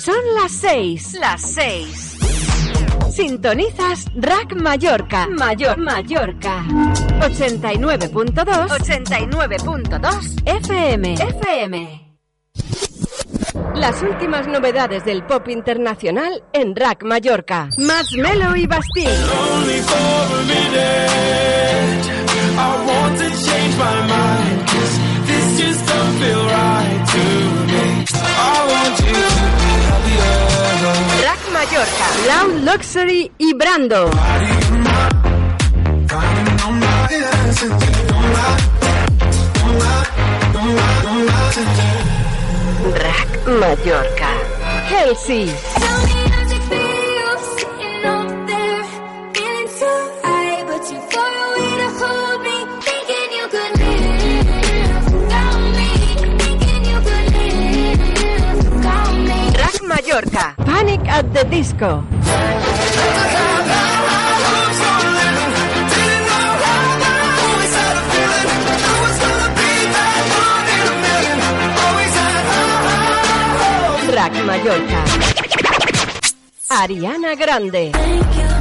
Son las seis. Las seis. Sintonizas Rack Mallorca. Mayor Mallorca. 89.2. 89.2 FM. FM. Las últimas novedades del pop internacional en Rack Mallorca. Max Melo y Bastille. I want to change my mind. 'cause this just don't feel right Rack Mallorca. Loud Luxury y Brando. Rack Mallorca. Halsey. Mallorca. Panic at the Disco. Rack Mallorca. Ariana Grande.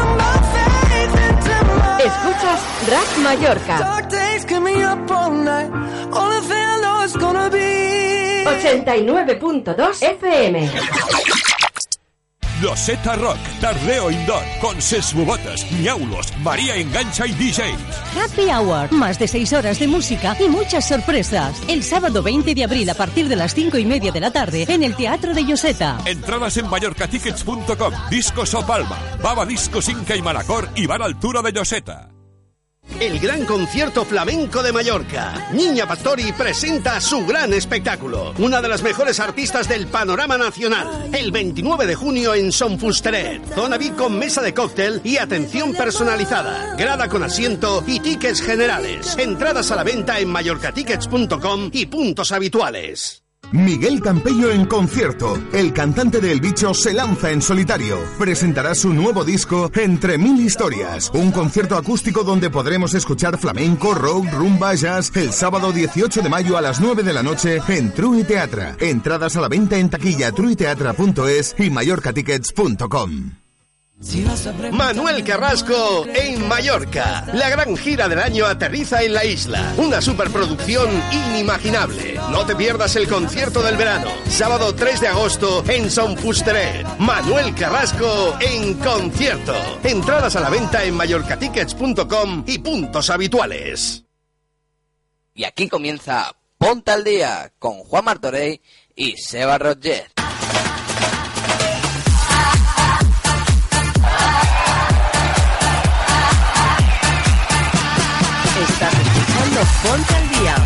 Of my faith into my Escuchas Rack Mallorca. dark days keep me up all night. Only thing I know is gonna be 89.2 FM. Loseta Rock, Tardeo Indoor, con Sesbubotas, Ñaulos, María Engancha y DJs. Happy Hour, más de seis horas de música y muchas sorpresas. El sábado 20 de abril a partir de las cinco y media de la tarde en el Teatro de Yoseta. Entradas en mallorcatickets.com, Discos o Palma, Baba Discos Inca y Manacor y Bar Altura de Lloseta. El gran concierto flamenco de Mallorca. Niña Pastori presenta su gran espectáculo. Una de las mejores artistas del panorama nacional. El 29 de junio en Son Fusteret. Zona VIP con mesa de cóctel y atención personalizada. Grada con asiento y tickets generales. Entradas a la venta en mallorcatickets.com y puntos habituales. Miguel Campello en concierto. El cantante de El Bicho se lanza en solitario. Presentará su nuevo disco Entre Mil Historias. Un concierto acústico donde podremos escuchar flamenco, rock, rumba, jazz el sábado 18 de mayo a las 9 de la noche en True Teatra. Entradas a la venta en taquilla truiteatra.es y mallorcatickets.com. Manuel Carrasco en Mallorca. La gran gira del año aterriza en la isla. Una superproducción inimaginable. No te pierdas el concierto del verano. Sábado 3 de agosto en Son Fusteret. Manuel Carrasco en concierto. Entradas a la venta en mallorcatickets.com y puntos habituales. Y aquí comienza Ponte al Día con Juan Martorey y Seba Roger. Ponte al Día.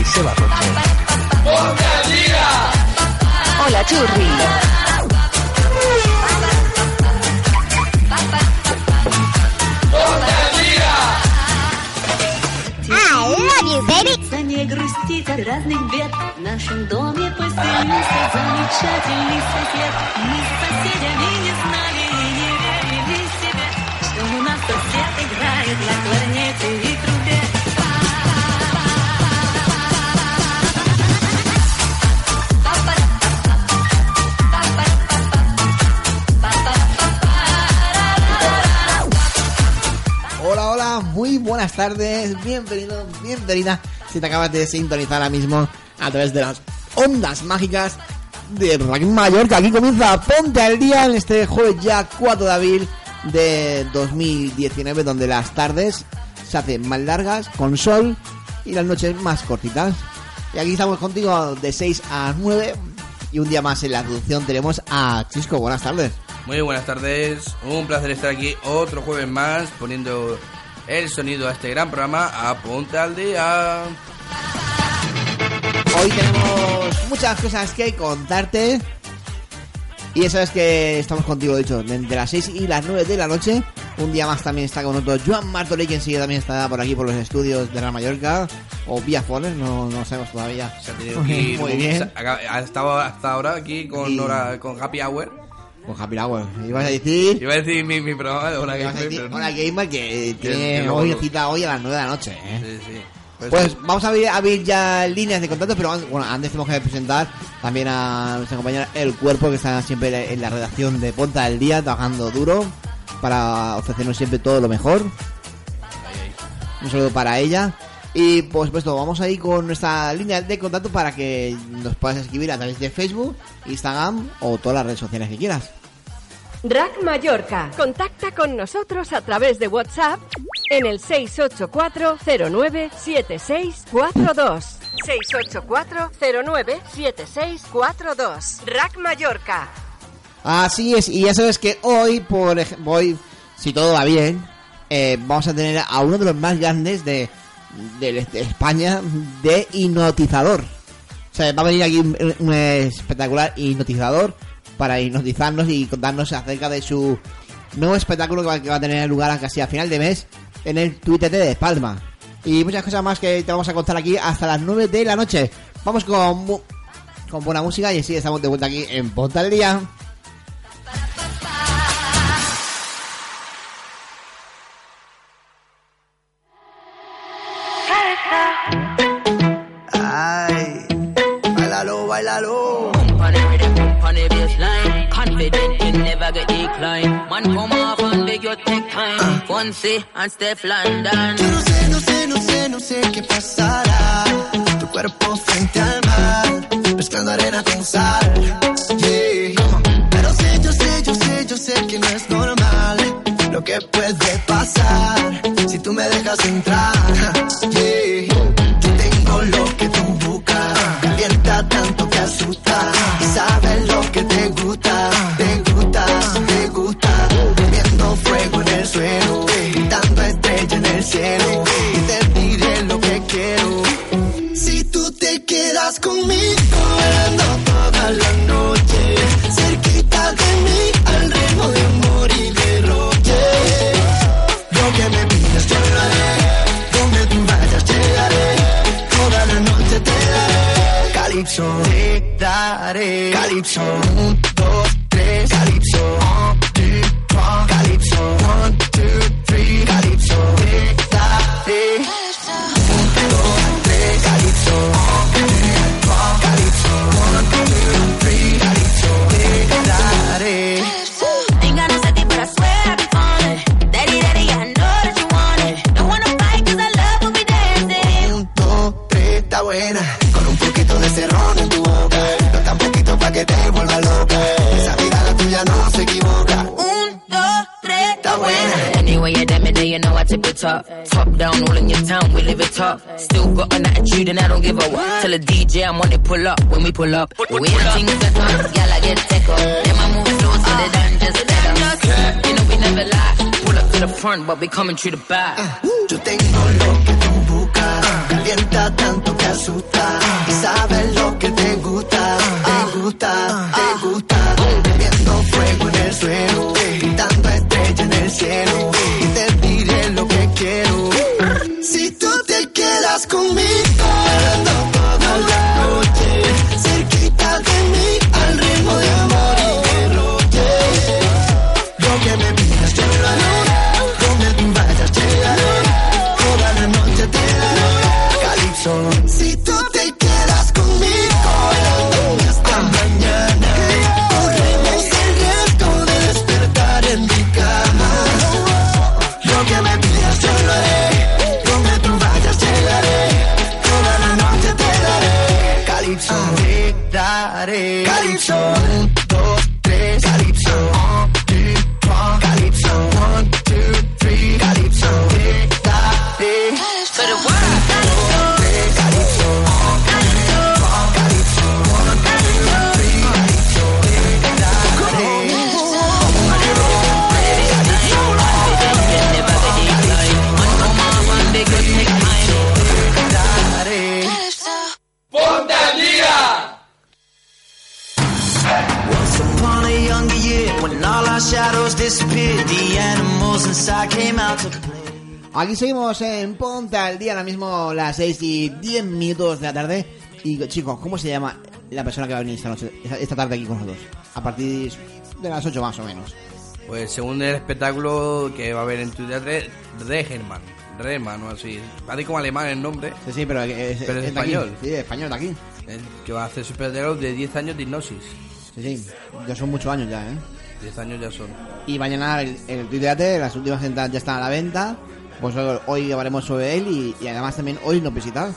y Seba Roche. Hola, Churri. За не грустить от разных бед В нашем доме поселился замечательный сосед Мы с соседями не buenas tardes, bienvenido, bienvenida. Si te acabas de sintonizar ahora mismo a través de las ondas mágicas de Rack Mallorca, aquí comienza Ponte al Día en este jueves ya 4 de abril de 2019, donde las tardes se hacen más largas, con sol, y las noches más cortitas. Y aquí estamos contigo de 6 a 9, y un día más en la producción tenemos a Chisco. Buenas tardes. Muy buenas tardes, un placer estar aquí otro jueves más poniendo el sonido a este gran programa a Ponte al Día. Hoy tenemos muchas cosas que contarte. Y ya sabes que estamos contigo, dicho, entre las 6 y las 9 de la noche. Un día más también está con nosotros Joan Martorell, que enseguida también está por aquí por los estudios de la Mallorca. O vía Fones, no, no sabemos todavía. Se ha tenido que ir, Muy bien. Ha, estado hasta ahora aquí con, Y- hora- con Happy Hour. Con Happy Hour. Ibas a decir... Iba a decir mi, mi programa de Hora ibas a Gamer, decir. Hola Gamer, que tiene hoy cita hoy a las 9 de la noche, ¿eh? Sí, sí. Pues, Pues vamos a abrir, abrir ya líneas de contacto, pero bueno, antes tenemos que presentar también a nuestra compañera El Cuerpo, que está siempre en la redacción de Ponta del Día, trabajando duro para ofrecernos siempre todo lo mejor. Un saludo para ella. Y por supuesto, vamos a ir con nuestra línea de contacto para que nos puedas escribir a través de Facebook, Instagram o todas las redes sociales que quieras. Rack Mallorca. Contacta con nosotros a través de WhatsApp en el 684-097642. 684-097642. Rack Mallorca. Así es, y ya sabes que hoy, por ej- hoy, si todo va bien, eh, vamos a tener a uno de los más grandes de, de- de España de hipnotizador. O sea, va a venir aquí un, espectacular hipnotizador para hipnotizarnos y contarnos acerca de su nuevo espectáculo que va, a tener lugar casi a final de mes en el Twitter de Palma. Y muchas cosas más que te vamos a contar aquí hasta las 9 de la noche. Vamos con, con buena música y así estamos de vuelta aquí en Ponta Día. Man, come off and beg your take time. Fonse. Yo no sé, no sé, no sé, no sé qué pasará. Tu cuerpo frente al mar, mezclando arena con sal. Pero sé, yo sé, yo sé, yo sé que no es normal lo que puede pasar si tú me dejas entrar. Conmigo, we pull up. The things I get move slow so just better. You know we never lie. Pull up to the front, but we coming through the back. Yo tengo lo que tú buscas. Calienta tanto que asusta. Y sabes Lo que me Aquí seguimos en Ponte al día, ahora mismo las 6 y 10 minutos de la tarde. Y chicos, ¿cómo se llama la persona que va a venir esta, noche, esta, tarde aquí con nosotros? A partir de las 8 más o menos. Pues según el espectáculo que va a haber en tu teatro, Regerman. Reman o así. Parece como alemán el nombre. Sí, sí, pero es, Pero es de aquí. español. Sí, español de aquí. El que va a hacer su espectáculo de 10 años de hipnosis. Sí, sí, ya son muchos años ya, ¿eh? 10 años ya son. Y mañana el, el Tuiteate, las últimas entradas ya están a la venta. Pues hoy- hablaremos sobre él y, y además también hoy nos visita.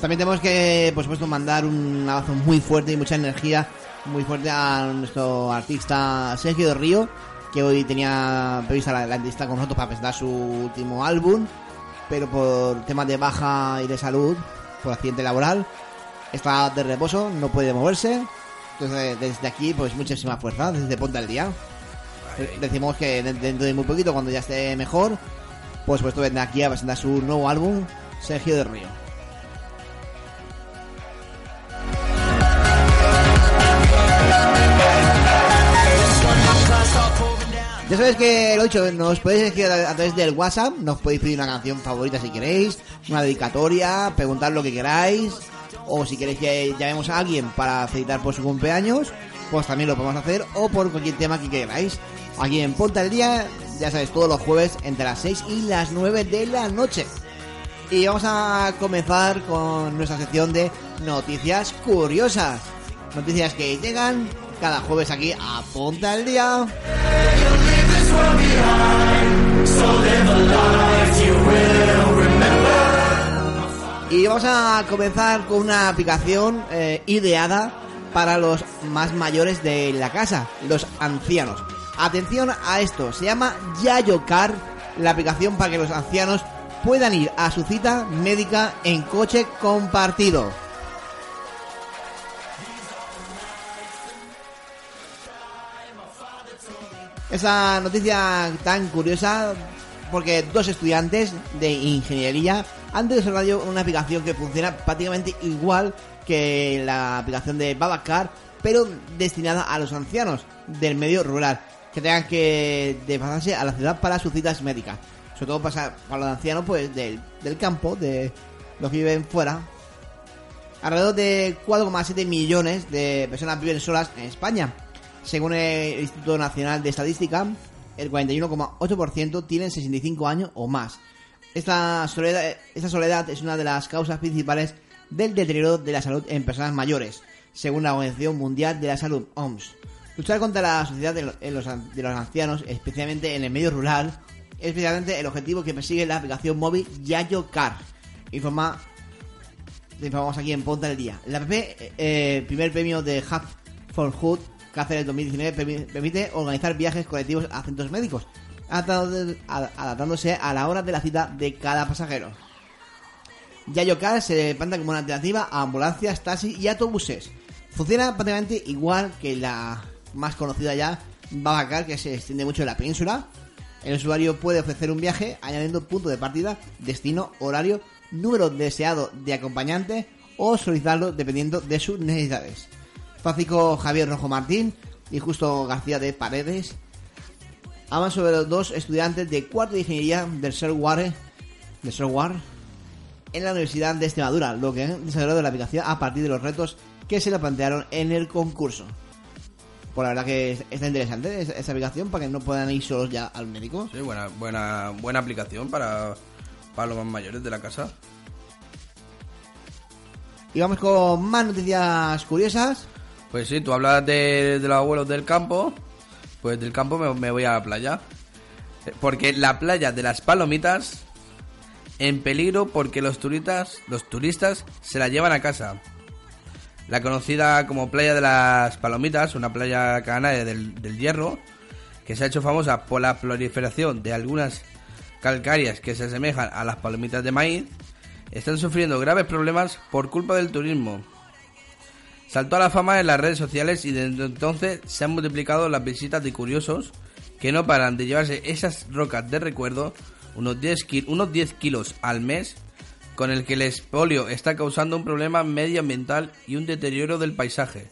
También tenemos que, por supuesto, mandar un abrazo muy fuerte y mucha energía muy fuerte a nuestro artista Sergio de Río, que hoy tenía prevista la, la entrevista con nosotros para presentar su último álbum, pero por temas de baja y de salud, por accidente laboral, está de reposo, no puede moverse. Entonces, desde aquí, pues muchísima fuerza, desde Ponte al Día. Decimos que de- dentro de muy poquito, cuando ya esté mejor, pues supuesto vendrá aquí a presentar su nuevo álbum, Sergio de Río. Ya sabéis que lo he dicho, nos podéis escribir a, través del WhatsApp, nos podéis pedir una canción favorita si queréis, una dedicatoria, preguntar lo que queráis, o si queréis que llamemos a alguien para felicitar por su cumpleaños, pues también lo podemos hacer, o por cualquier tema que queráis. Aquí en Ponta el Día, ya sabéis, todos los jueves entre las 6 y las 9 de la noche. Y vamos a comenzar con nuestra sección de noticias curiosas. Noticias que llegan cada jueves aquí a Ponta al Día. Y vamos a comenzar con una aplicación eh, ideada para los más mayores de la casa, los ancianos. Atención a esto, se llama Yayocar, la aplicación para que los ancianos puedan ir a su cita médica en coche compartido. Esa noticia tan curiosa porque dos estudiantes de ingeniería han desarrollado una aplicación que funciona prácticamente igual que la aplicación de Babacar, pero destinada a los ancianos del medio rural, que tengan que desplazarse a la ciudad para sus citas médicas. Sobre todo para los ancianos pues del, campo, de los que viven fuera. Alrededor de 4,7 millones de personas viven solas en España. Según el Instituto Nacional de Estadística, el 41,8% tienen 65 años o más. Esta soledad es una de las causas principales del deterioro de la salud en personas mayores, según la Organización Mundial de la Salud, OMS. Luchar contra la sociedad de los de los ancianos, especialmente en el medio rural, es especialmente el objetivo que persigue la aplicación móvil Yayo Car. Informa informamos aquí en Ponta del Día. La PP, eh, el primer premio de Hub for Hood el 2019 permi- permite organizar viajes colectivos a centros médicos, adaptándose a la hora de la cita de cada pasajero. Yayocar se planta como una alternativa a ambulancias, taxis y autobuses. Funciona prácticamente igual que la más conocida ya, Babacar, que se extiende mucho en la península. El usuario puede ofrecer un viaje añadiendo punto de partida, destino, horario, número deseado de acompañante o solicitarlo dependiendo de sus necesidades. Francisco Javier Rojo Martín y Justo García de Paredes hablan sobre los dos estudiantes de cuarto de ingeniería del software, de software en la Universidad de Extremadura, lo que han desarrollado la aplicación a partir de los retos que se le plantearon en el concurso. Por la verdad que es- está interesante esa, aplicación para que no puedan ir solos ya al médico. Sí, buena, buena, buena aplicación para, para los más mayores de la casa. Y vamos con más noticias curiosas. Pues sí, tú hablas de, de los abuelos del campo. Pues del campo me, me voy a la playa. Porque la playa de las palomitas en peligro porque los turistas, los turistas se la llevan a casa. La conocida como playa de las palomitas, una playa canaria del, del hierro, que se ha hecho famosa por la proliferación de algunas calcáreas que se asemejan a las palomitas de maíz, están sufriendo graves problemas por culpa del turismo. Saltó a la fama en las redes sociales y desde entonces se han multiplicado las visitas de curiosos que no paran de llevarse esas rocas de recuerdo, unos 10, ki- unos 10 kilos al mes, con el que el expolio está causando un problema medioambiental y un deterioro del paisaje.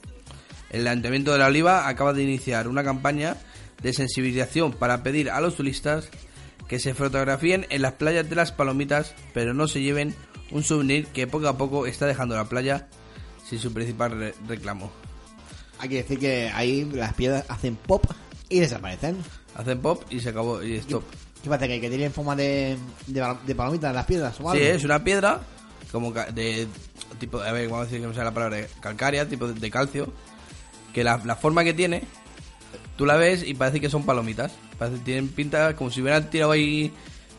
El Ayuntamiento de la Oliva acaba de iniciar una campaña de sensibilización para pedir a los turistas que se fotografíen en las playas de las palomitas, pero no se lleven un souvenir que poco a poco está dejando la playa sin su principal re- reclamo. Hay que decir que ahí las piedras hacen pop y desaparecen. Hacen pop y se acabó y stop. ¿Qué pasa? ¿Que, que tienen forma de, de, palomitas las piedras o Sí, algo? es una piedra como de tipo, a ver, vamos a decir que no sea la palabra calcárea, tipo de, de calcio, que la, la forma que tiene, tú la ves y parece que son palomitas. Parece, tienen pinta como si hubieran tirado ahí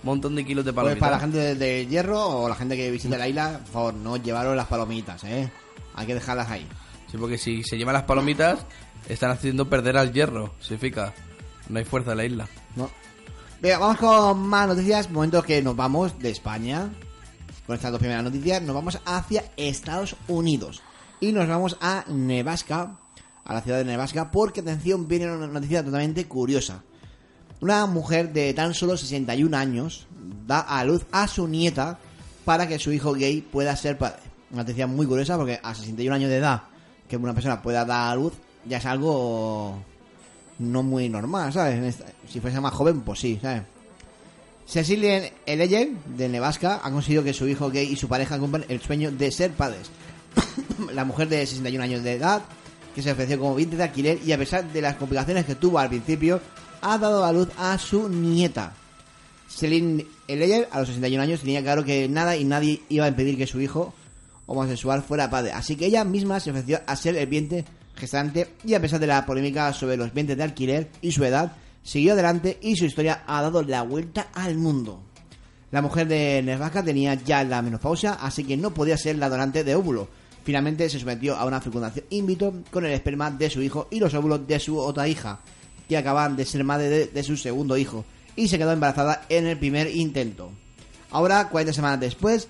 un montón de kilos de Pues palomitas. para la gente de, de hierro o la gente que visite la isla, por favor, no llevaros las palomitas, ¿eh? Hay que dejarlas ahí. Sí, porque si se llevan las palomitas, están haciendo perder al hierro, significa. No hay fuerza en la isla. No. Venga, vamos con más noticias. Momentos que nos vamos de España. Con estas dos primeras noticias, nos vamos hacia Estados Unidos. Y nos vamos a Nebraska, a la ciudad de Nebraska, porque atención, viene una noticia totalmente curiosa. Una mujer de tan solo 61 años da a luz a su nieta para que su hijo gay pueda ser padre. Una noticia muy curiosa porque a 61 años de edad que una persona pueda dar a luz ya es algo no muy normal, ¿sabes? Si fuese más joven, pues sí, ¿sabes? Cecilia Eleyer, de Nebraska, ha conseguido que su hijo gay y su pareja cumplan el sueño de ser padres. la mujer de 61 años de edad, que se ofreció como vientre de alquiler y a pesar de las complicaciones que tuvo al principio, ha dado a luz a su nieta. Celine Eleyer, a los 61 años, tenía claro que nada y nadie iba a impedir que su hijo homosexual fuera padre. Así que ella misma se ofreció a ser el vientre gestante y a pesar de la polémica sobre los vientres de alquiler y su edad, siguió adelante y su historia ha dado la vuelta al mundo. La mujer de Nebraska tenía ya la menopausia, así que no podía ser la donante de óvulo. Finalmente se sometió a una fecundación in vitro con el esperma de su hijo y los óvulos de su otra hija, que acaban de ser madre de, su segundo hijo, y se quedó embarazada en el primer intento. Ahora, 40 semanas después,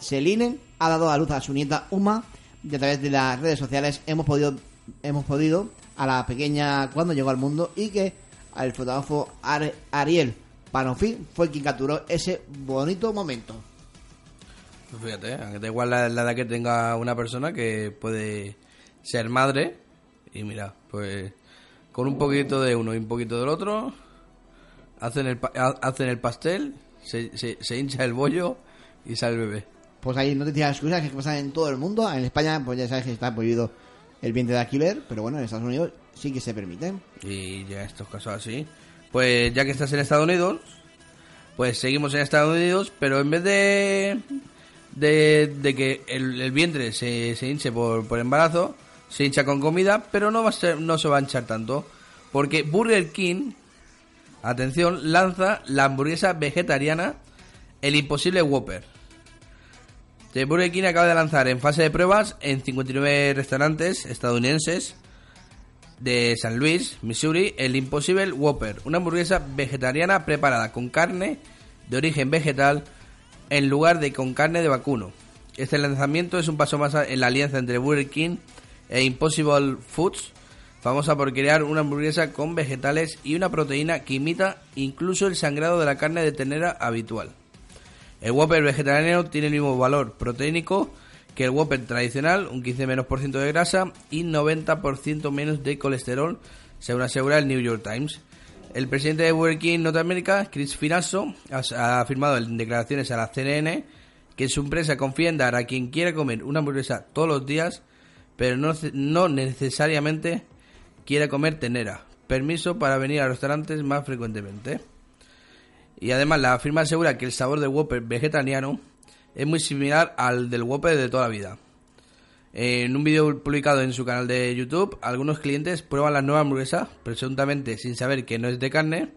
Celine ha dado a luz a su nieta Uma y a través de las redes sociales hemos podido hemos podido a la pequeña cuando llegó al mundo y que el fotógrafo Ar- Ariel Panofi fue quien capturó ese bonito momento. Pues fíjate, aunque da igual la, edad que tenga una persona que puede ser madre. Y mira, pues con un poquito de uno y un poquito del otro, hacen el, hacen el pastel, se, se, se hincha el bollo y sale el bebé. Pues hay noticias exclusivas que pasan en todo el mundo. En España, pues ya sabes que está prohibido el vientre de alquiler, pero bueno, en Estados Unidos sí que se permite. Y ya estos casos así. Pues ya que estás en Estados Unidos, pues seguimos en Estados Unidos, pero en vez de de, de que el, el vientre se, se hinche por, por embarazo, se hincha con comida, pero no va a ser, no se va a hinchar tanto, porque Burger King, atención, lanza la hamburguesa vegetariana, el imposible Whopper. De Burger King acaba de lanzar en fase de pruebas en 59 restaurantes estadounidenses de San Luis, Missouri, el Impossible Whopper, una hamburguesa vegetariana preparada con carne de origen vegetal en lugar de con carne de vacuno. Este lanzamiento es un paso más en la alianza entre Burger King e Impossible Foods, famosa por crear una hamburguesa con vegetales y una proteína que imita incluso el sangrado de la carne de ternera habitual. El Whopper vegetariano tiene el mismo valor proteínico que el Whopper tradicional, un 15 menos por ciento de grasa y 90% menos de colesterol, según asegura el New York Times. El presidente de Burger King Norteamérica, Chris Finasso, ha afirmado en declaraciones a la CNN que su empresa confía en dar a quien quiera comer una hamburguesa todos los días, pero no, no necesariamente quiera comer tenera. Permiso para venir a restaurantes más frecuentemente. Y además la firma asegura que el sabor del Whopper vegetariano es muy similar al del Whopper de toda la vida. En un vídeo publicado en su canal de YouTube, algunos clientes prueban la nueva hamburguesa, presuntamente sin saber que no es de carne,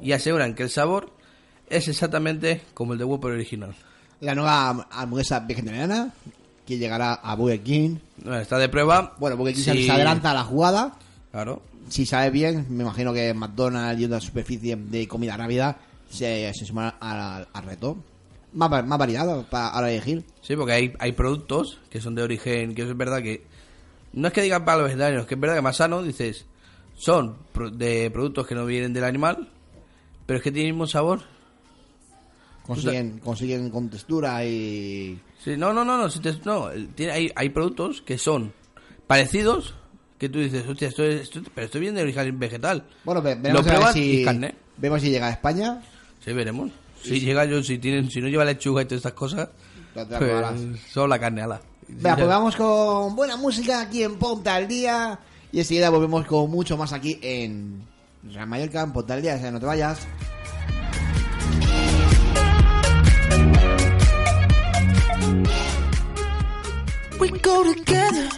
y aseguran que el sabor es exactamente como el de Whopper original. La nueva hamburguesa vegetariana que llegará a Burger King. Bueno, está de prueba. Bueno, Burger King Sí. se adelanta a la jugada. Claro. Si sabe bien, me imagino que McDonald's y otra superficie de comida rápida se, se suman al, al reto. Más, más variedad para, elegir. Sí, porque hay, hay productos que son de origen, que es verdad que... No es que digan para los vegetarianos, que es verdad que más sano, dices, son de productos que no vienen del animal, pero es que tienen el mismo sabor. Consiguen, consiguen con textura y... Sí, no, no, no, no, si te, no tiene, hay, hay productos que son parecidos, que tú dices, hostia, esto, es, esto pero estoy bien de origen vegetal. Bueno, ve, si, vemos si llega a España. Sí, veremos. Si llega yo, si, tienen, si no lleva lechuga y todas estas cosas, pues, solo la carne ala. Venga, pues vamos con buena música aquí en Ponta al Día. Y enseguida volvemos con mucho más aquí en Gran Mallorca, en Ponta al Día. O sea, no te vayas. We go together.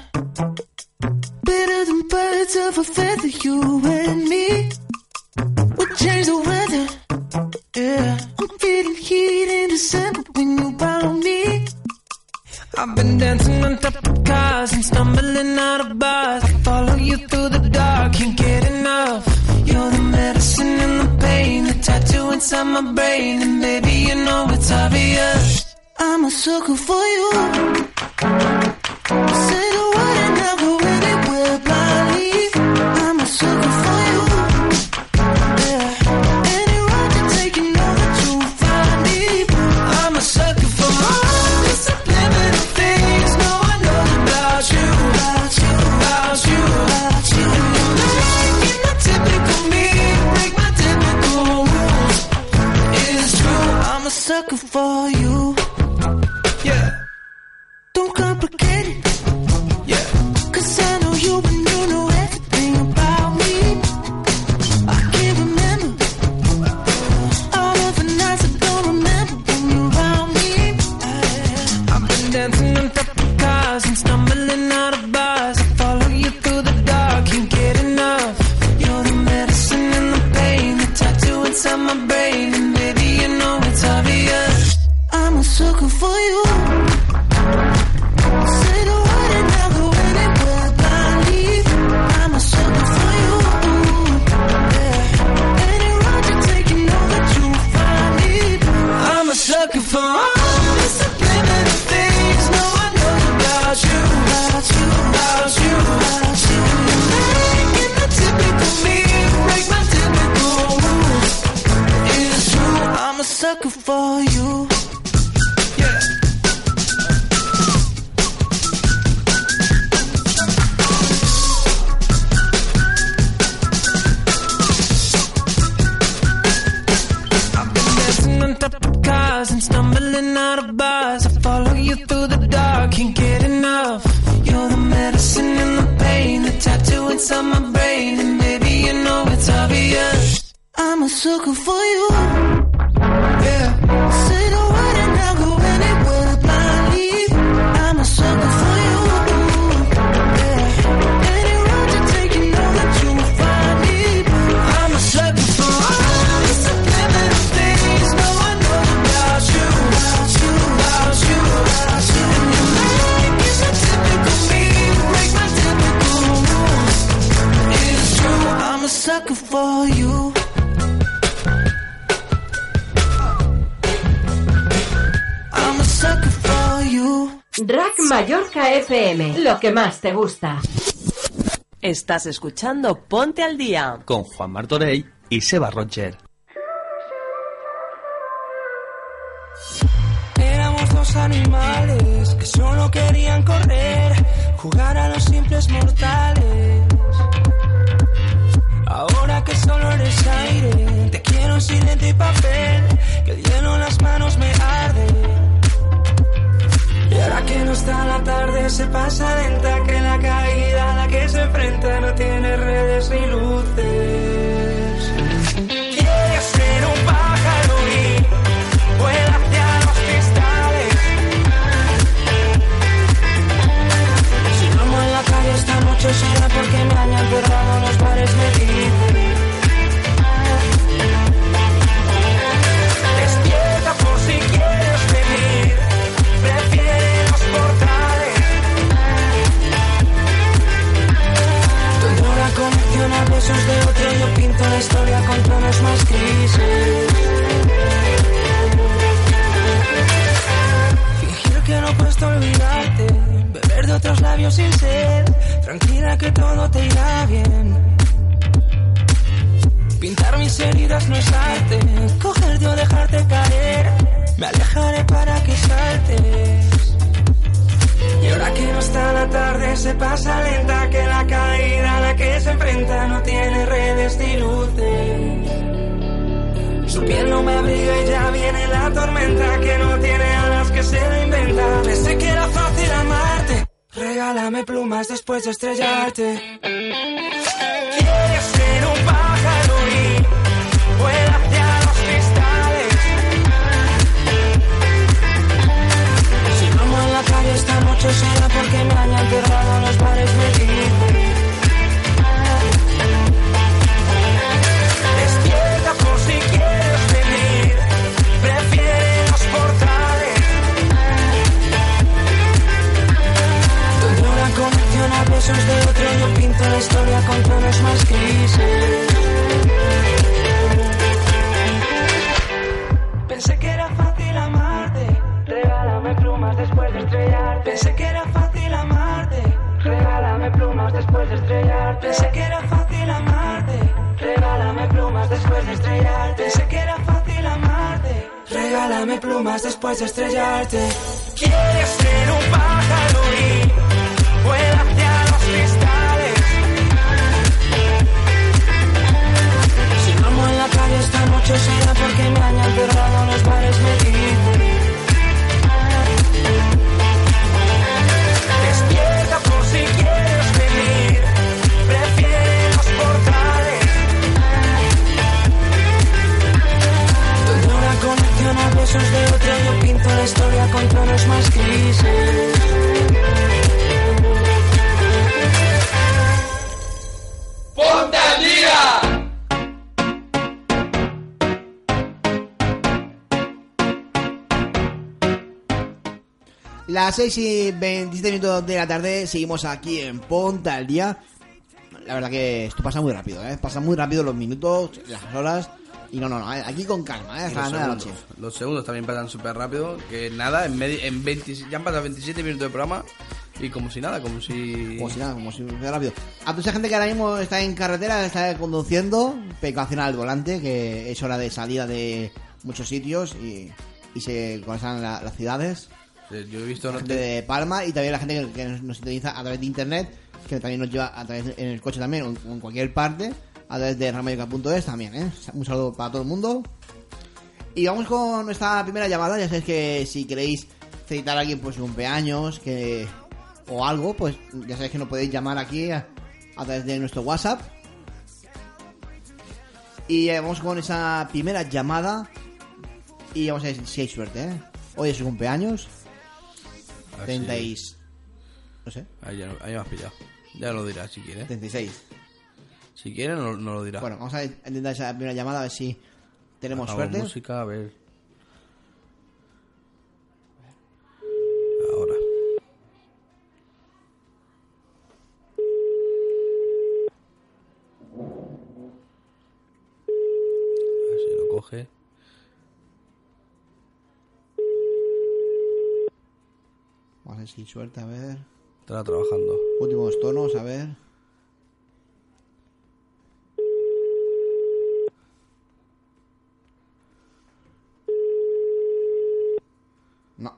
Better than birds of a feather, you and me. We change the weather. took a foot FM, lo que más te gusta. Estás escuchando Ponte al Día con Juan Martorey y Seba Roger. Éramos dos animales que solo querían correr, jugar a los simples mortales. Ahora que solo eres aire, te quiero en silente y papel, que el hielo en las manos me arde ahora que no está la tarde se pasa lenta, que la caída a la que se enfrenta no tiene redes ni luces. started Las 6 y 27 minutos de la tarde, seguimos aquí en Ponta al Día. La verdad que esto pasa muy rápido, ¿eh? Pasa muy rápido los minutos, las horas. Y no, no, no, ¿eh? aquí con calma, ¿eh? Hasta los, las 9 de la noche. segundos. Los segundos también pasan súper rápido. Que nada, en, en 20 ya han pasado 27 minutos de programa. Y como si nada, como si. Como si nada, como si fuera rápido. A toda esa gente que ahora mismo está en carretera, está conduciendo, precaución al volante, que es hora de salida de muchos sitios y, y se conectan la- las ciudades. Sí, Yo he visto La gente de Palma y también la gente que, nos, nos sintoniza a través de internet, que también nos lleva a través en el coche también o en, cualquier parte, a través de ramayoca.es también, ¿eh? Un saludo para todo el mundo. Y vamos con nuestra primera llamada, ya sabéis que si queréis felicitar a alguien por su cumpleaños, que o algo, pues ya sabéis que nos podéis llamar aquí a, a través de nuestro WhatsApp. Y eh, vamos con esa primera llamada y vamos a ver si hay suerte, ¿eh? Hoy es su cumpleaños. A ver 30 y... No sé. Ahí, ya, no- ahí me has pillado. Ya lo dirás si quieres. 36. Si quieres, no, no lo dirá. Bueno, vamos a intentar esa primera llamada a ver si tenemos suerte. música, a ver. Ahora. A ver si lo coge. Vamos a ver si hay suerte, a ver. Estará trabajando. Últimos tonos, a ver. No.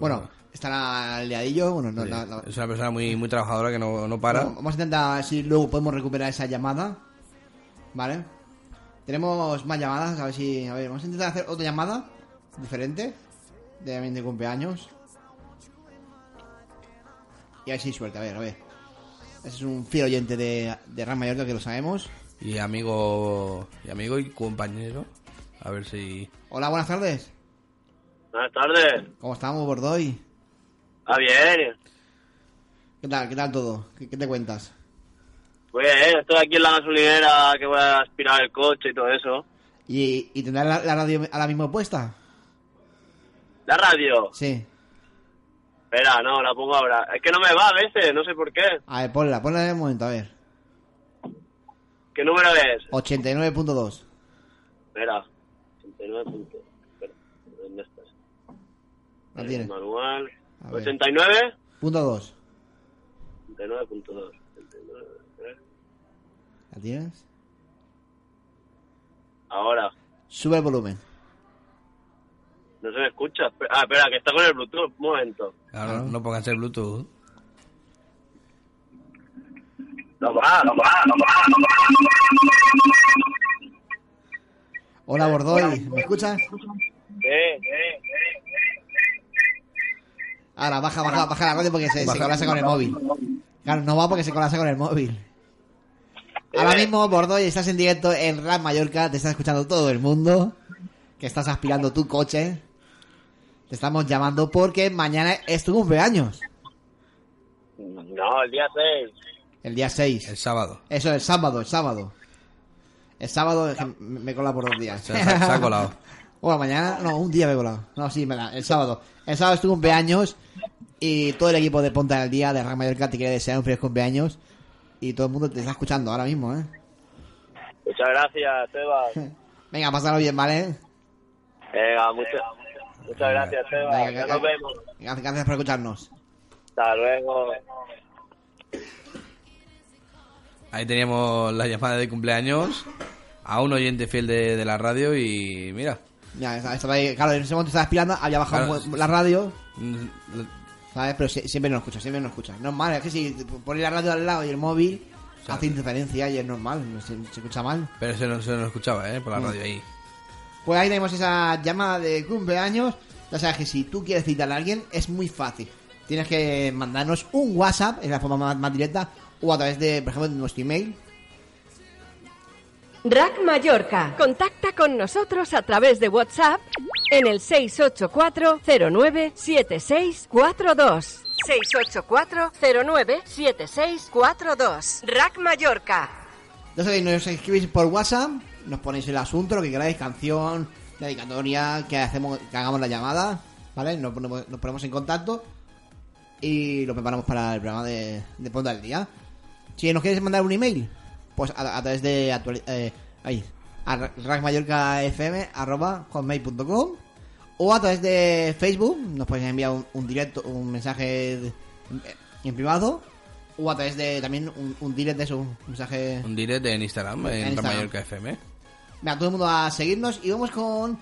Bueno, coge. estará liadillo. Bueno, no, Sí. Es una persona muy, muy trabajadora que no, no para. Bueno, vamos a intentar ver si luego podemos recuperar esa llamada. ¿Vale? Tenemos más llamadas, a ver si... A ver, vamos a intentar hacer otra llamada diferente. De de cumpleaños. Y a ver si hay suerte, a ver, a ver. Ese es un fiel oyente de, de Ram Mallorca que lo sabemos. Y amigo, y amigo y compañero. A ver si. Hola, buenas tardes. Buenas tardes. ¿Cómo estamos, Bordoy? Ah, bien. ¿Qué tal, qué tal todo? ¿Qué, qué te cuentas? Muy bien, estoy aquí en la gasolinera que voy a aspirar el coche y todo eso. ¿Y, y tendrás la, la radio ahora mismo puesta? ¿La radio? Sí. Espera, no, la pongo ahora. Es que no me va a veces, no sé por qué. A ver, ponla, ponla en el momento, a ver. ¿Qué número es? 89.2. Espera. 89 puntos. Espera, ¿dónde estás? La Eh, tienes. Manual. A ver. 89. Punto 2. 89.2. 89, eh. ¿La tienes? Ahora. Sube el volumen. No se me escucha. Ah, espera, que está con el Bluetooth. Un momento. Claro, no pongas el Bluetooth. No va, no va, no va, no va. Hola, Bordoy. ¿Me escuchas? Ahora, baja, baja, baja la radio porque se, se Baja. colapsa con el móvil. Claro, no va porque se colapsa con el móvil. Ahora mismo, Bordoy, estás en directo en Rap Mallorca, te está escuchando todo el mundo, que estás aspirando tu coche. Te estamos llamando porque mañana es tu cumpleaños, No, el día 6. el día 6. El sábado. Eso, el sábado, el sábado. El sábado es que me me he colado por dos días. Se, se- se ha colado. Bueno, mañana, no, un día me he colado. No, sí, verdad, el sábado. El sábado es tu cumpleaños y todo el equipo de Ponta del Día de Rack Mallorca te quiere desear un feliz cumpleaños y todo el mundo te está escuchando ahora mismo, ¿eh? Muchas gracias, Sebas. Venga, pásalo bien, ¿vale? Venga, muchas, muchas gracias, Sebas. Venga, Ya nos vemos. Gracias, por escucharnos. Hasta luego. Ahí teníamos la llamada de cumpleaños a un oyente fiel de, de la radio y mira. Ya, estaba- ahí, claro, en ese momento estaba aspirando, había bajado Claro. la radio, mm, ¿sabes? Pero si- siempre nos escucha, siempre nos escucha. Normal, es que si pones la radio al lado y el móvil, hace interferencia y es normal, se, se escucha mal. Pero se nos, se nos escuchaba, ¿eh? Por la Mm. radio ahí. Pues ahí tenemos esa llamada de cumpleaños. Ya sabes que si tú quieres citar a alguien, es muy fácil. Tienes que mandarnos un WhatsApp, es la forma más, más directa, o a través de, por ejemplo, de nuestro email. Rack Mallorca. Contacta con nosotros a través de WhatsApp en el 684-097642. 684-097642. Rack Mallorca. Ya sabéis, nos escribís por WhatsApp, nos ponéis el asunto, lo que queráis, canción, dedicatoria, que hacemos, que hagamos la llamada, ¿vale? Nos ponemos, nos ponemos en contacto y lo preparamos para el programa de, de del Día. Si nos quieres mandar un email, pues a, a través de actuali- eh, ahí, a rackmallorcafm@hotmail.com o a través de Facebook, nos podéis enviar un, un directo, un mensaje de- en privado o a través de también un, un direct de eso, un mensaje Un direct en Instagram, en, En en Instagram. Mallorca FM. Venga, todo el mundo a seguirnos y vamos con,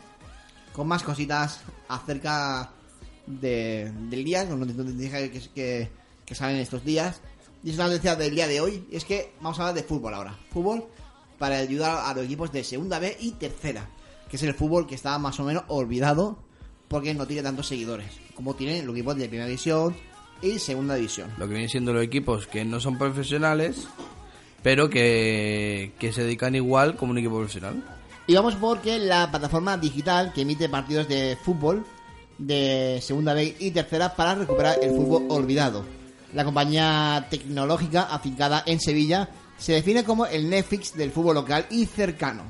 con más cositas acerca de, del día, con noticias que, que, que salen estos días. Y es una noticia del día de hoy, es que vamos a hablar de fútbol ahora. Fútbol para ayudar a los equipos de segunda B y tercera, que es el fútbol que está más o menos olvidado porque no tiene tantos seguidores, como tienen los equipos de primera división y segunda división. Lo que vienen siendo los equipos que no son profesionales, pero que, que se dedican igual como un equipo profesional. Y vamos porque la plataforma digital que emite partidos de fútbol de segunda B y tercera para recuperar el fútbol olvidado. La compañía tecnológica afincada en Sevilla se define como el Netflix del fútbol local y cercano.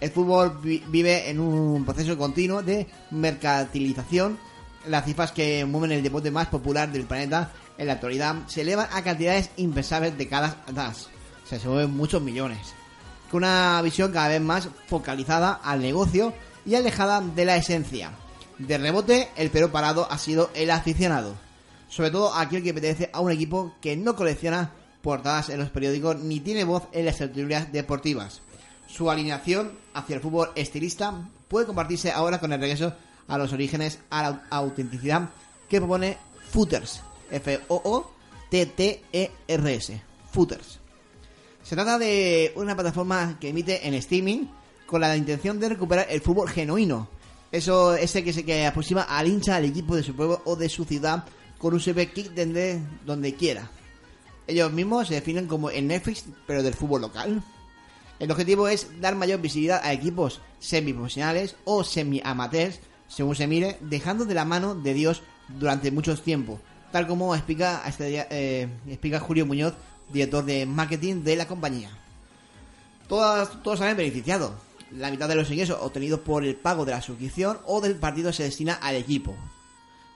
El fútbol vi- vive en un proceso continuo de mercantilización. Las cifras que mueven el deporte más popular del planeta en la actualidad se elevan a cantidades impensables décadas atrás. Se mueven muchos millones con una visión cada vez más focalizada al negocio y alejada de la esencia. De rebote, el peor parado ha sido el aficionado, sobre todo aquel que pertenece a un equipo que no colecciona portadas en los periódicos ni tiene voz en las tertulias deportivas. Su alineación hacia el fútbol estilista puede compartirse ahora con el regreso a los orígenes, a la autenticidad que propone Footers, F-O-O-T-T-E-R-S, Footers. Se trata de una plataforma que emite en streaming con la intención de recuperar el fútbol genuino. Eso ese que se que aproxima al hincha al equipo de su pueblo o de su ciudad con un simple kick desde donde quiera. Ellos mismos se definen como el Netflix, pero del fútbol local. El objetivo es dar mayor visibilidad a equipos semiprofesionales o semi-amateurs, según se mire, dejando de la mano de Dios durante mucho tiempo, tal como explica, este eh, explica Julio Muñoz, director de marketing de la compañía. Todos, todos han beneficiado. La mitad de los ingresos obtenidos por el pago de la suscripción o del partido se destina al equipo.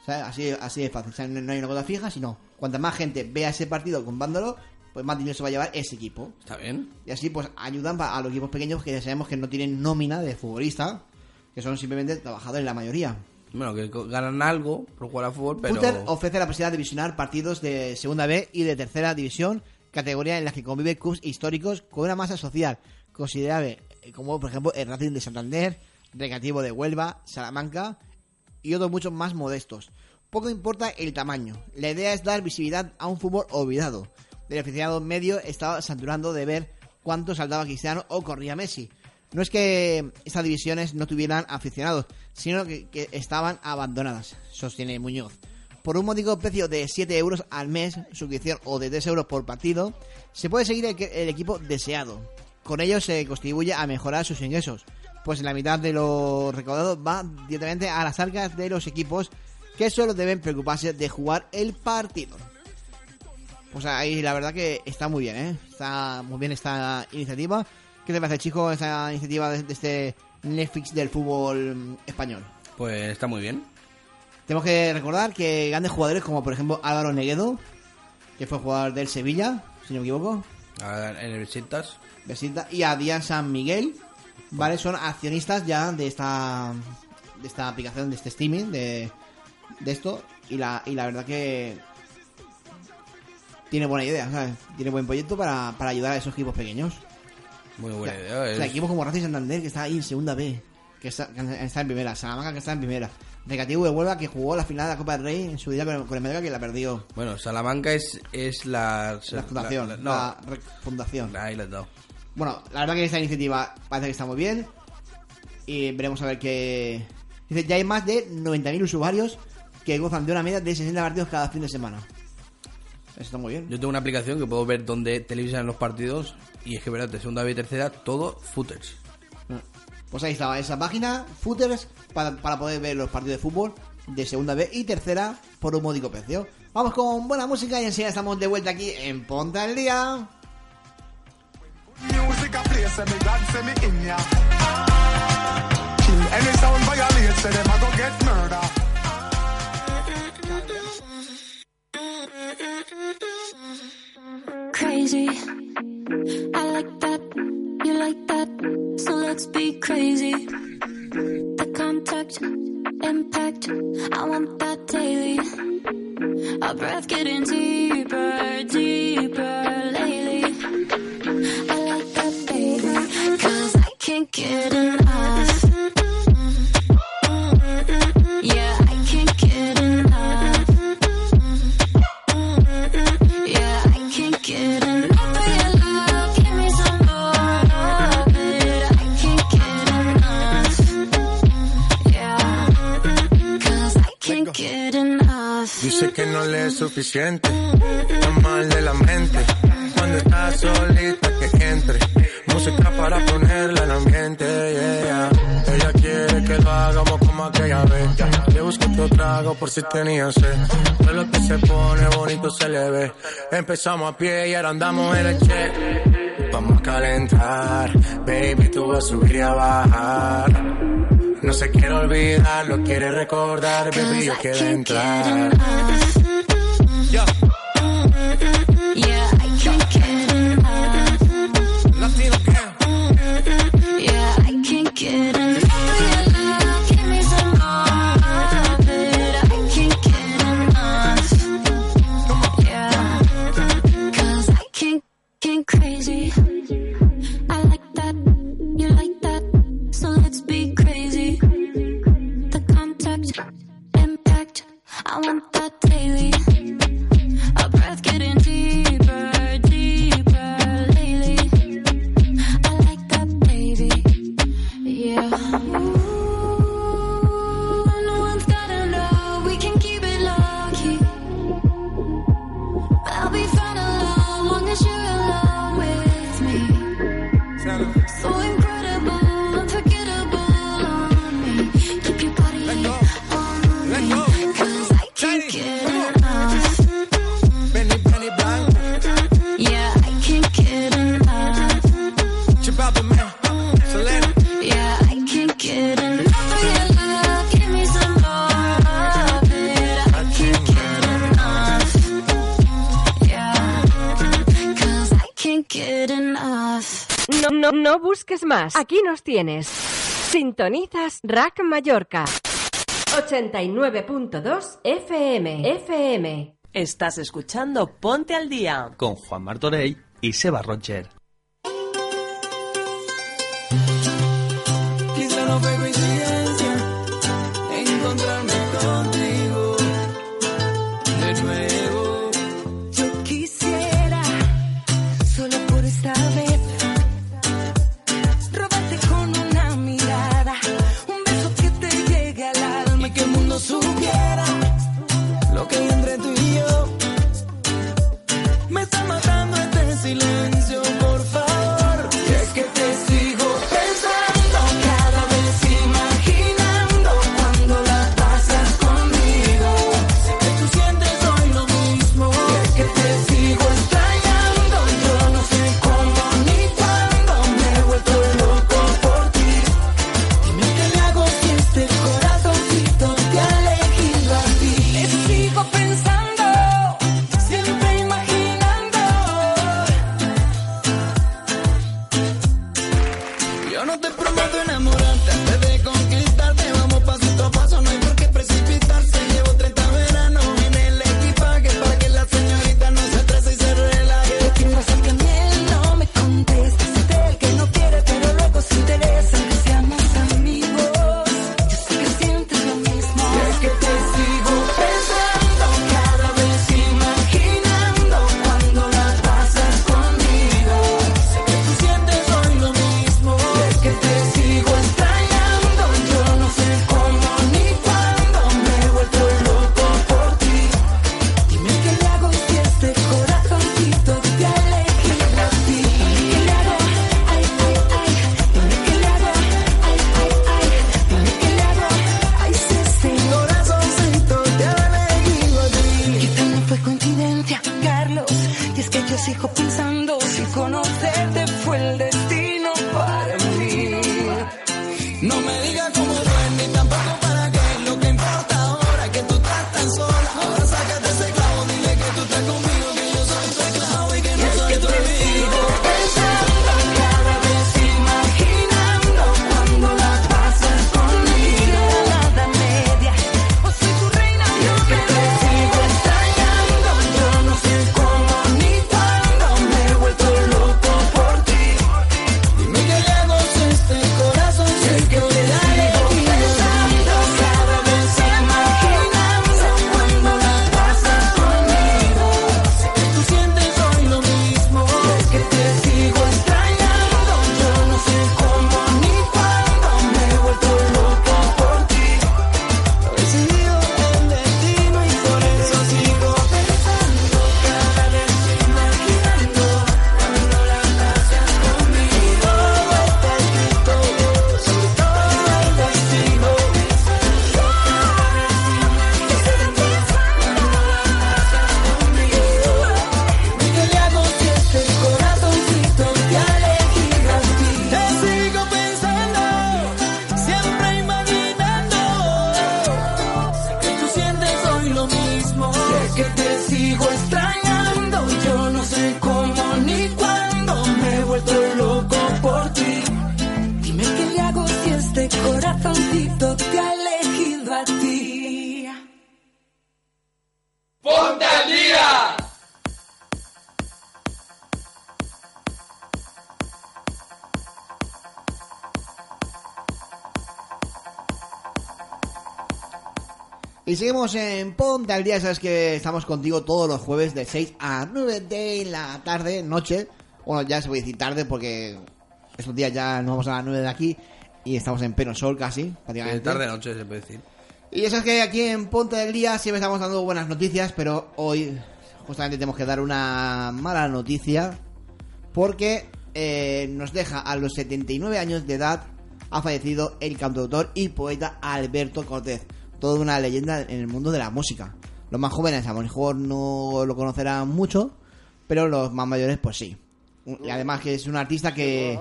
¿Sabes? Así, así es fácil. O sea, no hay una cosa fija, sino cuanta más gente vea ese partido comprándolo, pues más dinero se va a llevar ese equipo. Está bien. Y así pues ayudan a los equipos pequeños que ya sabemos que no tienen nómina de futbolista, que son simplemente trabajadores la mayoría. Bueno, que ganan algo por jugar a fútbol, pero... Ofrece la posibilidad de visionar partidos de segunda B y de tercera división, categoría en la que conviven clubs históricos con una masa social considerable, eh, como por ejemplo el Racing de Santander, Recreativo de Huelva, Salamanca y otros muchos más modestos. Poco importa el tamaño, la idea es dar visibilidad a un fútbol olvidado. El aficionado medio estaba saturando de ver cuánto saltaba Cristiano o corría Messi. No es que estas divisiones no tuvieran aficionados, sino que, que estaban abandonadas, sostiene Muñoz. Por un módico precio de 7 euros al mes, suscripción o de 3 euros por partido, se puede seguir el, equipo deseado. Con ello se contribuye a mejorar sus ingresos, pues la mitad de lo recaudado va directamente a las arcas de los equipos que solo deben preocuparse de jugar el partido. Pues ahí la verdad que está muy bien, ¿eh? Está muy bien esta iniciativa. ¿Qué te parece, chico, esta iniciativa de, este Netflix del fútbol español? Pues está muy bien. Tenemos que recordar que grandes jugadores como por ejemplo Álvaro Neguedo, que fue jugador del Sevilla, si no me equivoco, En el Besiktas. Besiktas, y a Díaz San Miguel, ¿vale? Son accionistas ya de esta de esta aplicación, de este streaming, de, de esto, y la, y la verdad que tiene buena idea, ¿sabes? Tiene buen proyecto para, para ayudar a esos equipos pequeños. Muy buena O sea, idea. o sea, es- equipos como Racing Santander, que está ahí en segunda B, que está, que está en primera, Salamanca, que está en primera, Recreativo de Huelva, que jugó la final de la Copa del Rey en su día con, con el Mallorca, que la perdió. Bueno, Salamanca es, es la... La fundación, la- la, no, fundación. ahí dado. Bueno, la verdad que esta iniciativa parece que está muy bien. Y veremos a ver qué. Dice, ya hay más de 90.000 usuarios que gozan de una media de 60 partidos cada fin de semana. Eso está muy bien. Yo tengo una aplicación que puedo ver dónde televisan los partidos y es que, verdad, de segunda B y tercera, todo footers. Pues ahí estaba esa página, footers, para, para poder ver los partidos de fútbol de segunda B y tercera por un módico precio. Vamos con buena música y enseguida estamos de vuelta aquí en Ponta el Día. Crazy. I like that, like that, so let's be crazy. The contact, impact, I want that daily. Our breath getting deeper, deeper lately. I like that, baby, cause I can't get enough. Es suficiente, está mal de la mente. Cuando está solita que entre, música para ponerla en ambiente. yeah. Ella quiere que lo hagamos como aquella vez. Le busco otro trago por si tenía sed. Todo lo que se pone bonito se le ve. Empezamos a pie y ahora andamos en el jet. Vamos a calentar, baby, tú vas a subir y a bajar. No se quiere olvidar, lo quiere recordar, baby, yo quiero entrar. Yeah, I can't get enough. Yeah, I can't get enough No, busques más. Aquí nos tienes. Sintonizas Rack Mallorca. 89.2 FM. FM. Estás escuchando Ponte al Día. Con Juan Martorey y Seba Roger. Y seguimos en Ponte al Día, sabes que estamos contigo todos los jueves de 6 a 9 de la tarde, noche. Bueno, ya se voy a decir tarde porque estos días ya nos vamos a las 9 de aquí y estamos en pleno sol casi, prácticamente. tarde noche se puede decir. Y eso es que aquí en Ponte del Día siempre estamos dando buenas noticias, pero hoy justamente tenemos que dar una mala noticia porque eh, nos deja a los 79 años de edad ha fallecido el cantautor y poeta Alberto Cortés, toda una leyenda en el mundo de la música. Los más jóvenes a lo mejor no lo conocerán mucho, pero los más mayores pues sí. Y además que es un artista que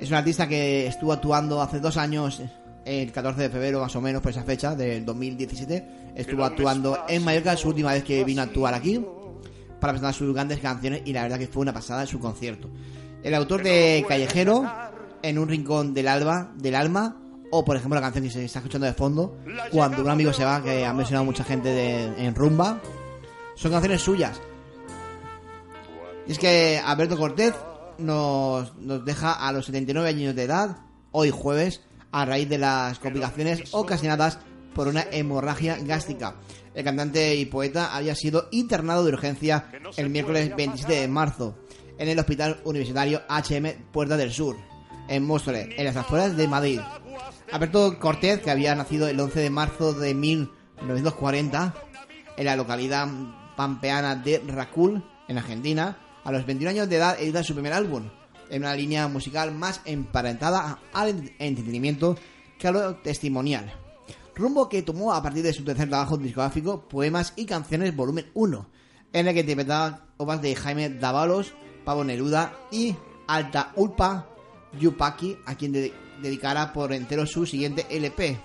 es un artista que estuvo actuando hace dos años, el 14 de febrero más o menos por esa fecha del 2017, estuvo actuando en Mallorca, su última vez que vino a actuar aquí para presentar sus grandes canciones y la verdad que fue una pasada su concierto. El autor de Callejero, En un rincón del alba, del alma, o por ejemplo la canción que se está escuchando de fondo, Cuando un amigo se va, que ha mencionado mucha gente de- en Rumba, son canciones suyas. Y es que Alberto Cortés nos, nos deja a los 79 años de edad, hoy jueves, a raíz de las complicaciones ocasionadas por una hemorragia gástrica. El cantante y poeta había sido internado de urgencia el miércoles 27 de marzo en el Hospital Universitario HM Puerta del Sur, en Móstoles, en las afueras de Madrid. Alberto Cortés, que había nacido el 11 de marzo de 1940 en la localidad pampeana de Racul, en Argentina, a los 21 años de edad edita su primer álbum, en una línea musical más emparentada al entretenimiento que a lo testimonial. Rumbo que tomó a partir de su tercer trabajo discográfico, Poemas y Canciones Volumen 1, en el que interpretaba obras de Jaime Dávalos, Pablo Neruda y Alta Ulpa Yupaki, a quien de- dedicará por entero su siguiente LP.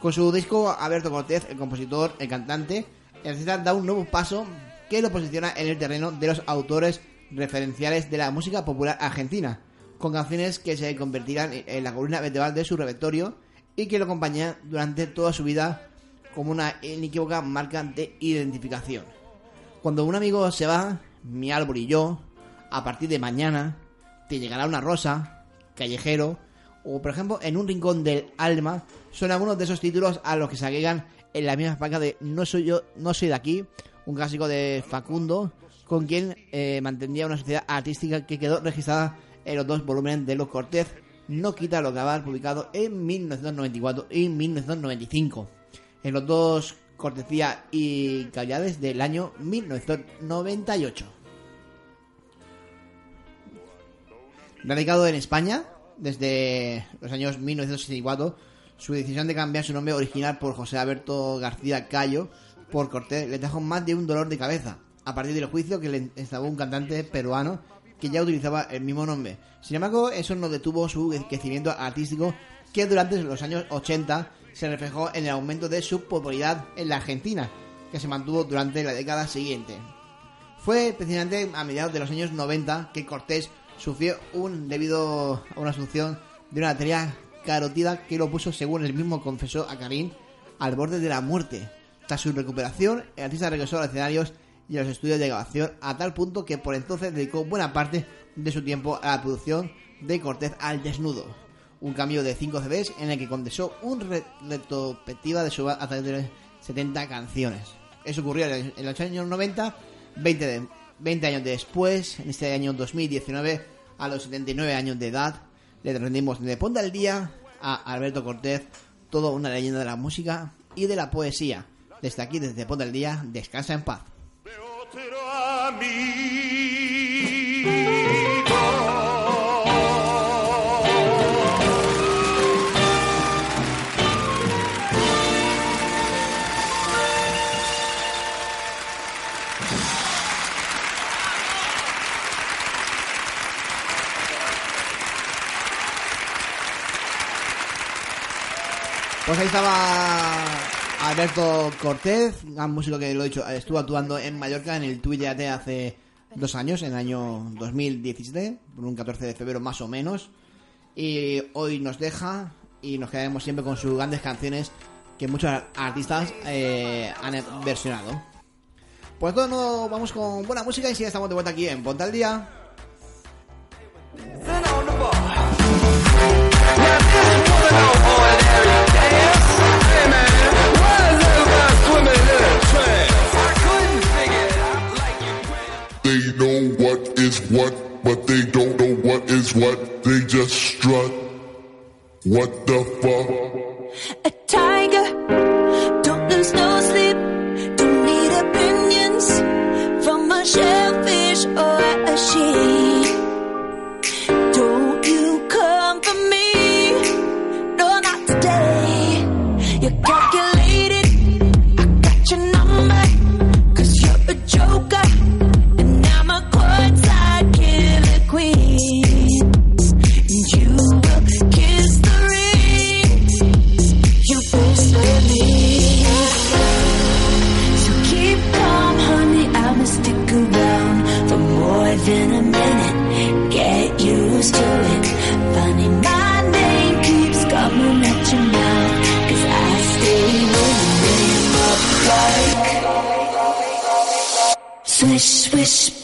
Con su disco, Alberto Cortés, el compositor, el cantante, el artista da un nuevo paso que lo posiciona en el terreno de los autores referenciales de la música popular argentina, con canciones que se convertirán en la columna vertebral de su repertorio y que lo acompañan durante toda su vida como una inequívoca marca de identificación. Cuando un amigo se va, mi árbol y yo, a partir de mañana, te llegará una rosa, callejero, o por ejemplo, en un rincón del alma, son algunos de esos títulos a los que se agregan en la misma placa de No soy yo, no soy de aquí, un clásico de Facundo, con quien eh, mantendría una sociedad artística que quedó registrada en los dos volúmenes de Los Cortés, no quita lo había publicado en 1994 y 1995, en los dos Cortesía y Calidades del año 1998. Radicado en España desde los años 1964, su decisión de cambiar su nombre original por José Alberto García Cayo por Cortés le trajo más de un dolor de cabeza. a partir del juicio que le instaló un cantante peruano que ya utilizaba el mismo nombre. Sin embargo, eso no detuvo su crecimiento artístico que durante los años 80 se reflejó en el aumento de su popularidad en la Argentina, que se mantuvo durante la década siguiente. Fue precisamente a mediados de los años 90 que Cortés sufrió un debido a una asunción de una arteria carótida que lo puso, según él mismo confesó a Karim, al borde de la muerte. Tras su recuperación, el artista regresó a los escenarios y a los estudios de grabación a tal punto que por entonces dedicó buena parte de su tiempo a la producción de Cortés al desnudo. Un cambio de 5 CDs en el que condensó un re- retrospectiva de su a través de 70 canciones. Eso ocurrió en los años 90, 20, de- 20 años después, en este año 2019, a los 79 años de edad, le rendimos de Ponte al Día a Alberto Cortés, toda una leyenda de la música y de la poesía. Desde aquí, desde Ponte al Día, descansa en paz. Pues ahí estaba Alberto Cortés, gran músico que lo he dicho, estuvo actuando en Mallorca en el Twitch de hace dos años, en el año 2017, por un 14 de febrero más o menos. Y hoy nos deja y nos quedaremos siempre con sus grandes canciones que muchos artistas eh, han versionado. Pues todo no vamos con buena música y si ya estamos de vuelta aquí en Ponte al Día. They know what is what, but they don't know what is what. They just strut. What the fuck? Spirit.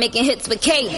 making hits with Kate.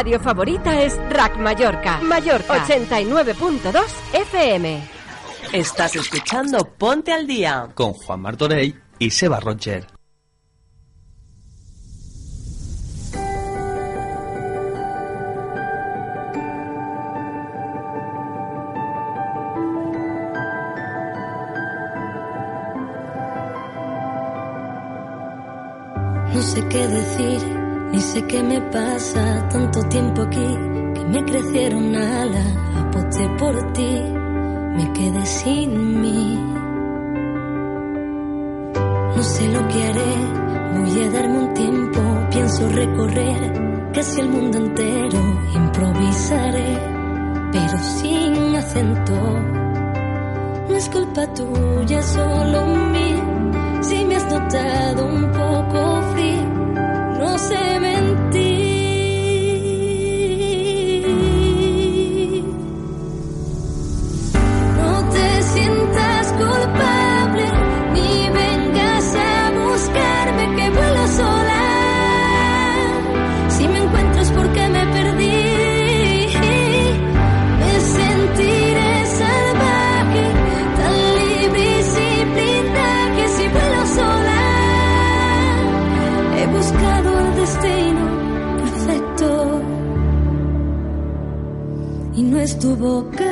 radio favorita es Rack Mallorca. Mallorca 89.2 FM. Estás escuchando Ponte al Día con Juan Martorell y Seba Roger. casa tanto tiempo aquí que me crecieron alas. Aposté por ti, me quedé sin mí. No sé lo que haré, voy a darme un tiempo. Pienso recorrer casi el mundo entero. Improvisaré, pero sin acento. No es culpa tuya, solo mía. Si me has notado un poco frío, no sé mentir. culpable, ni vengas a buscarme que vuelo sola. Si me encuentras porque me perdí, me sentiré salvaje, tan libre y sin blindaje si vuelo sola. He buscado el destino perfecto y no es tu boca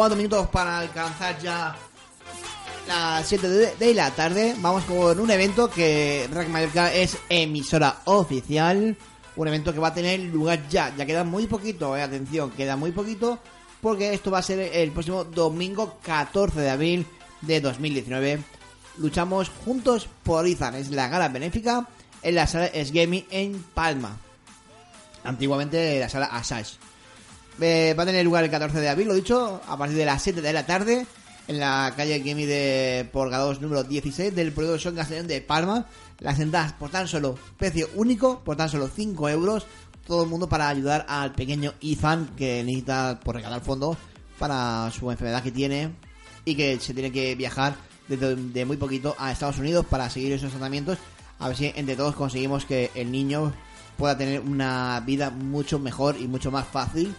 4 minutos para alcanzar ya las 7 de, la tarde. Vamos con un evento que Rack Mallorca es emisora oficial. Un evento que va a tener lugar ya. Ya queda muy poquito, eh, atención, queda muy poquito. Porque esto va a ser el próximo domingo 14 de abril de 2019. Luchamos juntos por Izan. Es la gala benéfica en la sala Esgami en Palma. Antiguamente la sala Asash. Eh, va a tener lugar el 14 de abril, lo dicho, a partir de las 7 de la tarde en la calle Gemi de Porgados número 16 del Proyecto Son Castellón de Palma. Las entradas por tan solo precio único, por tan solo 5 euros. Todo el mundo para ayudar al pequeño Ethan que necesita por regalar fondos para su enfermedad que tiene y que se tiene que viajar desde de muy poquito a Estados Unidos para seguir esos tratamientos. A ver si entre todos conseguimos que el niño pueda tener una vida mucho mejor y mucho más fácil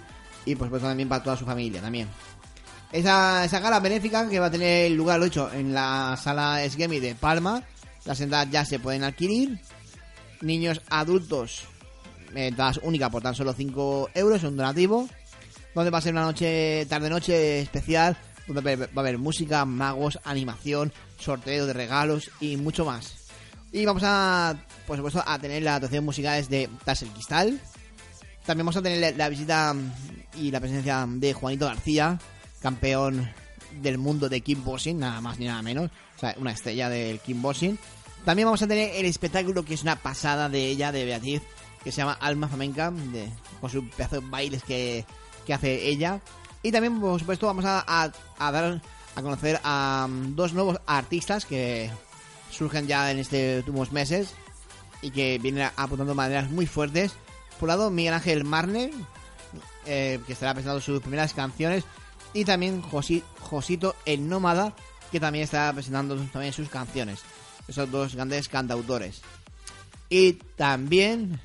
y por supuesto también para toda su familia también. Esa, esa gala benéfica que va a tener lugar, lo hecho, en la sala Esgemi de Palma. Las entradas ya se pueden adquirir. Niños adultos, entradas únicas por tan solo 5 euros, un donativo. Donde va a ser una noche, tarde-noche especial, donde va a haber música, magos, animación, sorteo de regalos y mucho más. Y vamos a, por supuesto, a tener las actuaciones musicales de Tas el Cristal. También vamos a tener la, visita y la presencia de Juanito García, campeón del mundo de kickboxing, nada más ni nada menos. O sea, una estrella del kickboxing. También vamos a tener el espectáculo que es una pasada de ella, de Beatriz, que se llama Alma Flamenca, de, con sus bailes que, que hace ella. Y también, por supuesto, vamos a, a- a dar a conocer a mm, dos nuevos artistas que surgen ya en estos últimos meses y que vienen apuntando maneras muy fuertes. Miguel Ángel Marne, eh, que estará presentando sus primeras canciones, y también Josi- Josito el Nómada, que también estará presentando también sus canciones. Esos dos grandes cantautores. Y también,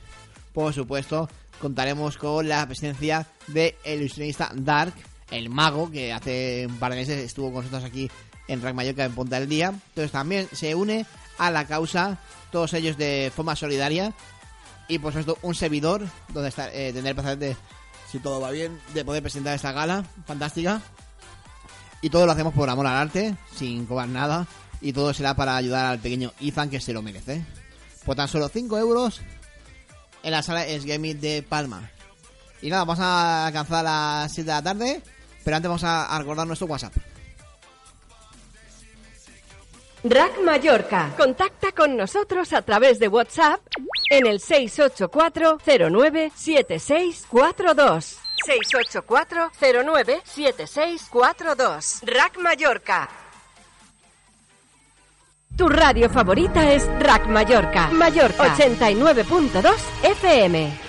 por supuesto, contaremos con la presencia de el ilusionista Dark, el mago, que hace un par de meses estuvo con nosotros aquí en Rack Mallorca en Ponta del Día. Entonces también se une a la causa, todos ellos de forma solidaria. Y por supuesto, un servidor, donde está, eh, placer de, si todo va bien, de poder presentar esta gala fantástica. Y todo lo hacemos por amor al arte, sin cobrar nada. Y todo será para ayudar al pequeño Ethan que se lo merece. Por tan solo 5 euros en la sala Gaming de Palma. Y nada, vamos a alcanzar las 7 de la tarde. Pero antes vamos a, a recordar nuestro WhatsApp. Rack Mallorca. Contacta con nosotros a través de WhatsApp en el 684-097642. 684-097642. Rack Mallorca. Tu radio favorita es Rack Mallorca. Mallorca 89.2 FM.